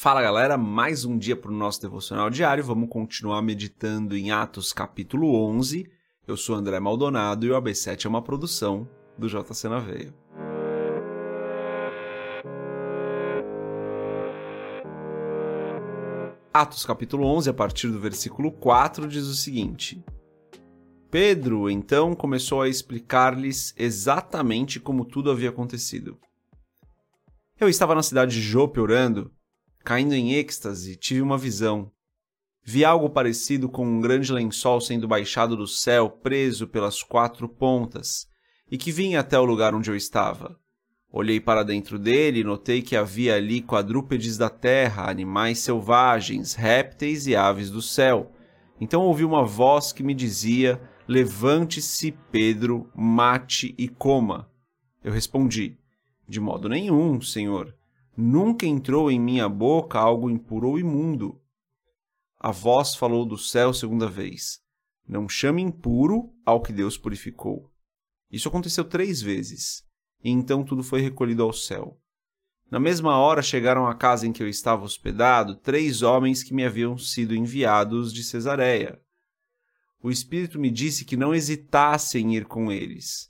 Fala galera, mais um dia para o nosso devocional diário. Vamos continuar meditando em Atos capítulo 11. Eu sou André Maldonado e o AB7 é uma produção do JC na Veia. Atos capítulo 11, a partir do versículo 4, diz o seguinte: Pedro então começou a explicar-lhes exatamente como tudo havia acontecido. Eu estava na cidade de Jope orando Caindo em êxtase, tive uma visão. Vi algo parecido com um grande lençol sendo baixado do céu, preso pelas quatro pontas, e que vinha até o lugar onde eu estava. Olhei para dentro dele e notei que havia ali quadrúpedes da terra, animais selvagens, répteis e aves do céu. Então ouvi uma voz que me dizia: Levante-se, Pedro, mate e coma. Eu respondi: De modo nenhum, senhor. Nunca entrou em minha boca algo impuro ou imundo. A voz falou do céu segunda vez: Não chame impuro ao que Deus purificou. Isso aconteceu três vezes, e então tudo foi recolhido ao céu. Na mesma hora chegaram à casa em que eu estava hospedado três homens que me haviam sido enviados de Cesareia. O Espírito me disse que não hesitasse em ir com eles.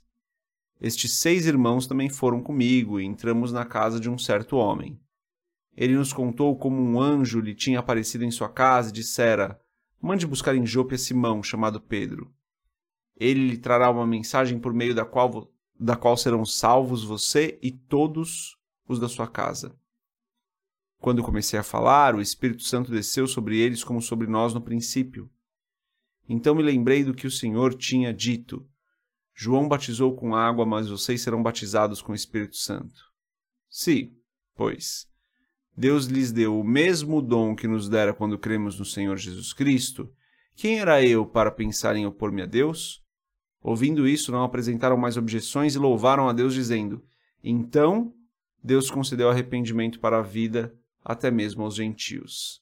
Estes seis irmãos também foram comigo e entramos na casa de um certo homem. Ele nos contou como um anjo lhe tinha aparecido em sua casa e dissera: Mande buscar em Jope a Simão, chamado Pedro. Ele lhe trará uma mensagem por meio da qual, da qual serão salvos você e todos os da sua casa. Quando comecei a falar, o Espírito Santo desceu sobre eles como sobre nós no princípio. Então me lembrei do que o Senhor tinha dito João batizou com água, mas vocês serão batizados com o Espírito Santo. Sim, pois Deus lhes deu o mesmo dom que nos dera quando cremos no Senhor Jesus Cristo. Quem era eu para pensar em opor-me a Deus? Ouvindo isso, não apresentaram mais objeções e louvaram a Deus, dizendo: Então Deus concedeu arrependimento para a vida até mesmo aos gentios.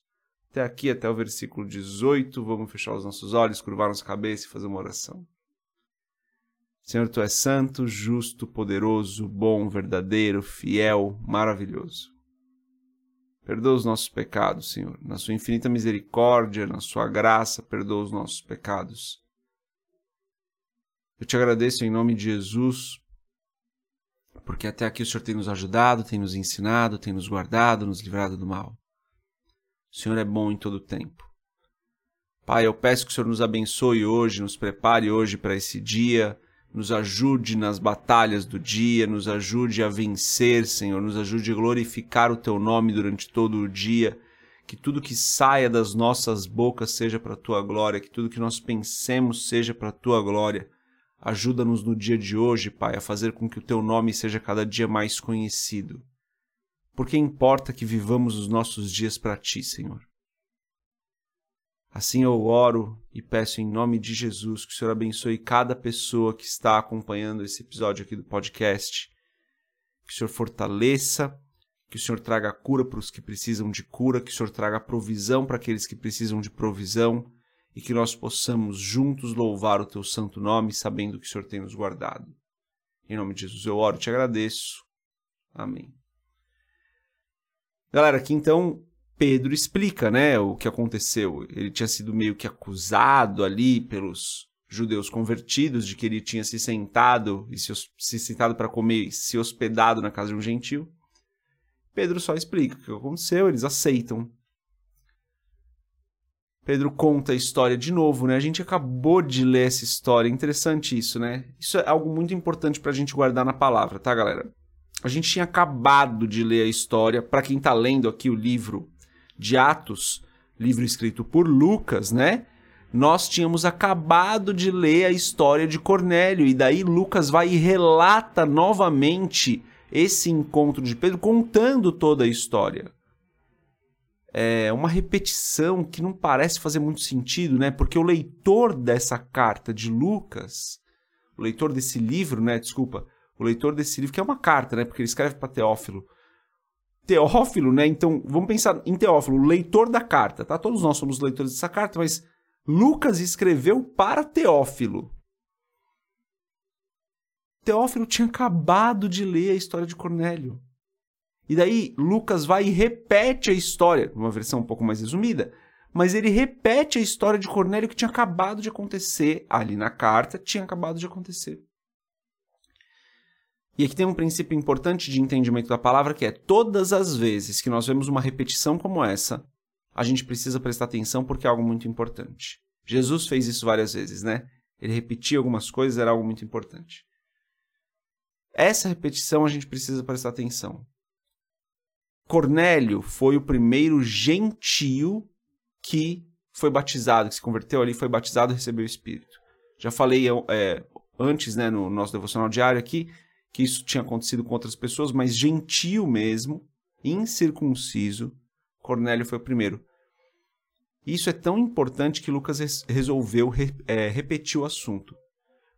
Até aqui, até o versículo 18, vamos fechar os nossos olhos, curvar nossa cabeça e fazer uma oração. Senhor, tu és santo, justo, poderoso, bom, verdadeiro, fiel, maravilhoso. Perdoa os nossos pecados, Senhor. Na sua infinita misericórdia, na sua graça, perdoa os nossos pecados. Eu te agradeço em nome de Jesus, porque até aqui o Senhor tem nos ajudado, tem nos ensinado, tem nos guardado, nos livrado do mal. O Senhor é bom em todo o tempo. Pai, eu peço que o Senhor nos abençoe hoje, nos prepare hoje para esse dia nos ajude nas batalhas do dia, nos ajude a vencer, Senhor, nos ajude a glorificar o teu nome durante todo o dia. Que tudo que saia das nossas bocas seja para a tua glória, que tudo que nós pensemos seja para a tua glória. Ajuda-nos no dia de hoje, Pai, a fazer com que o teu nome seja cada dia mais conhecido. Porque importa que vivamos os nossos dias para ti, Senhor. Assim eu oro e peço em nome de Jesus que o Senhor abençoe cada pessoa que está acompanhando esse episódio aqui do podcast. Que o Senhor fortaleça, que o Senhor traga cura para os que precisam de cura, que o Senhor traga provisão para aqueles que precisam de provisão e que nós possamos juntos louvar o teu santo nome, sabendo que o Senhor tem nos guardado. Em nome de Jesus eu oro e te agradeço. Amém. Galera, aqui então Pedro explica, né, o que aconteceu. Ele tinha sido meio que acusado ali pelos judeus convertidos de que ele tinha se sentado e se, se sentado para comer se hospedado na casa de um gentil. Pedro só explica o que aconteceu, eles aceitam. Pedro conta a história de novo, né? A gente acabou de ler essa história, interessante isso, né? Isso é algo muito importante para a gente guardar na palavra, tá, galera? A gente tinha acabado de ler a história, para quem está lendo aqui o livro de Atos, livro escrito por Lucas, né? Nós tínhamos acabado de ler a história de Cornélio e daí Lucas vai e relata novamente esse encontro de Pedro contando toda a história. É uma repetição que não parece fazer muito sentido, né? Porque o leitor dessa carta de Lucas, o leitor desse livro, né? Desculpa, o leitor desse livro, que é uma carta, né? Porque ele escreve para Teófilo. Teófilo, né? Então, vamos pensar em Teófilo, leitor da carta, tá? Todos nós somos leitores dessa carta, mas Lucas escreveu para Teófilo. Teófilo tinha acabado de ler a história de Cornélio. E daí Lucas vai e repete a história, uma versão um pouco mais resumida, mas ele repete a história de Cornélio que tinha acabado de acontecer ali na carta, tinha acabado de acontecer. E aqui tem um princípio importante de entendimento da palavra que é todas as vezes que nós vemos uma repetição como essa, a gente precisa prestar atenção porque é algo muito importante. Jesus fez isso várias vezes, né? Ele repetia algumas coisas, era algo muito importante. Essa repetição a gente precisa prestar atenção. Cornélio foi o primeiro gentio que foi batizado, que se converteu ali, foi batizado e recebeu o Espírito. Já falei é, antes, né, no nosso devocional diário aqui, que isso tinha acontecido com outras pessoas, mas gentio mesmo, incircunciso, Cornélio foi o primeiro. Isso é tão importante que Lucas resolveu re é, repetir o assunto.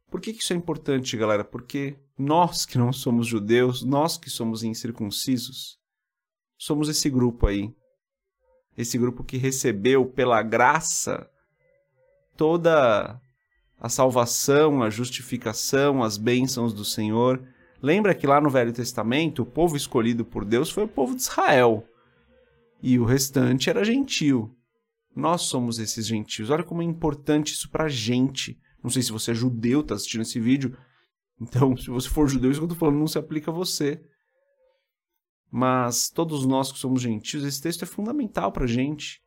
Por que isso é importante, galera? Porque nós que não somos judeus, nós que somos incircuncisos, somos esse grupo aí. Esse grupo que recebeu pela graça toda a salvação, a justificação, as bênçãos do Senhor. Lembra que lá no Velho Testamento, o povo escolhido por Deus foi o povo de Israel. E o restante era gentio. Nós somos esses gentios. Olha como é importante isso pra gente. Não sei se você é judeu, tá assistindo esse vídeo. Então, se você for judeu, isso que eu tô falando não se aplica a você. Mas todos nós que somos gentios, esse texto é fundamental pra gente.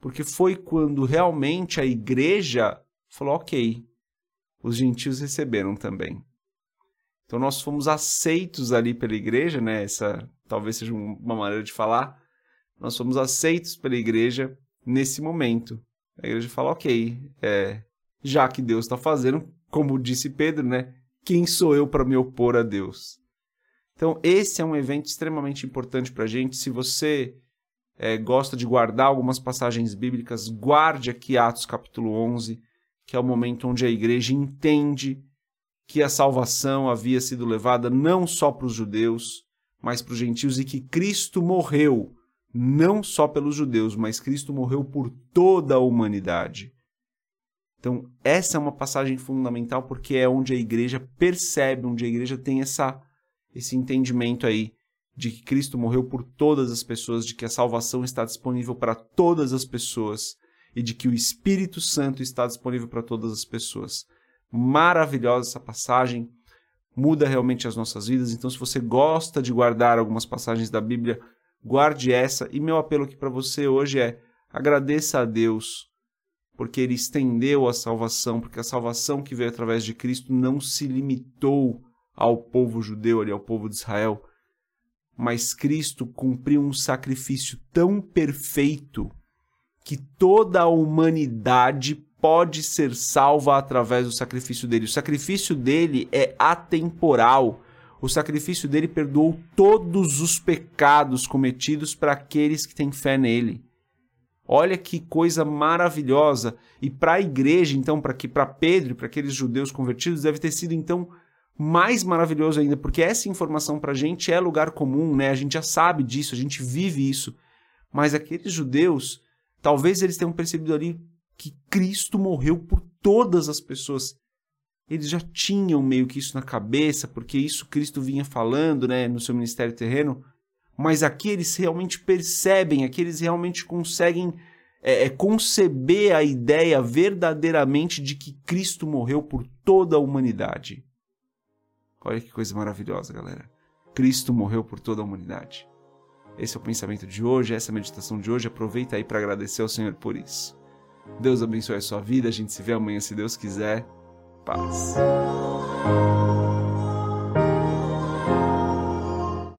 Porque foi quando realmente a igreja falou: ok, os gentios receberam também. Então nós fomos aceitos ali pela igreja, né? Essa talvez seja uma maneira de falar. Nós fomos aceitos pela igreja nesse momento. A igreja fala, ok, é, já que Deus está fazendo, como disse Pedro, né? Quem sou eu para me opor a Deus? Então, esse é um evento extremamente importante para a gente. Se você é, gosta de guardar algumas passagens bíblicas, guarde aqui Atos capítulo 11, que é o momento onde a igreja entende que a salvação havia sido levada não só para os judeus, mas para os gentios e que Cristo morreu não só pelos judeus, mas Cristo morreu por toda a humanidade. Então, essa é uma passagem fundamental porque é onde a igreja percebe, onde a igreja tem essa, esse entendimento aí de que Cristo morreu por todas as pessoas, de que a salvação está disponível para todas as pessoas e de que o Espírito Santo está disponível para todas as pessoas. Maravilhosa essa passagem, muda realmente as nossas vidas. Então, se você gosta de guardar algumas passagens da Bíblia, guarde essa. E meu apelo aqui para você hoje é: agradeça a Deus, porque Ele estendeu a salvação, porque a salvação que veio através de Cristo não se limitou ao povo judeu, ali, ao povo de Israel, mas Cristo cumpriu um sacrifício tão perfeito que toda a humanidade pode ser salva através do sacrifício dele. O sacrifício dele é atemporal o sacrifício dele perdoou todos os pecados cometidos para aqueles que têm fé nele. Olha que coisa maravilhosa. E para a igreja, então, para que para Pedro e para aqueles judeus convertidos, deve ter sido então mais maravilhoso ainda, porque essa informação para a gente é lugar comum, né? A gente já sabe disso, a gente vive isso. Mas aqueles judeus, talvez eles tenham percebido ali que Cristo morreu por todas as pessoas eles já tinham meio que isso na cabeça, porque isso Cristo vinha falando né, no seu ministério terreno, mas aqui eles realmente percebem, aqui eles realmente conseguem é, é, conceber a ideia verdadeiramente de que Cristo morreu por toda a humanidade. Olha que coisa maravilhosa, galera. Cristo morreu por toda a humanidade. Esse é o pensamento de hoje, essa é a meditação de hoje. Aproveita aí para agradecer ao Senhor por isso. Deus abençoe a sua vida. A gente se vê amanhã, se Deus quiser paz.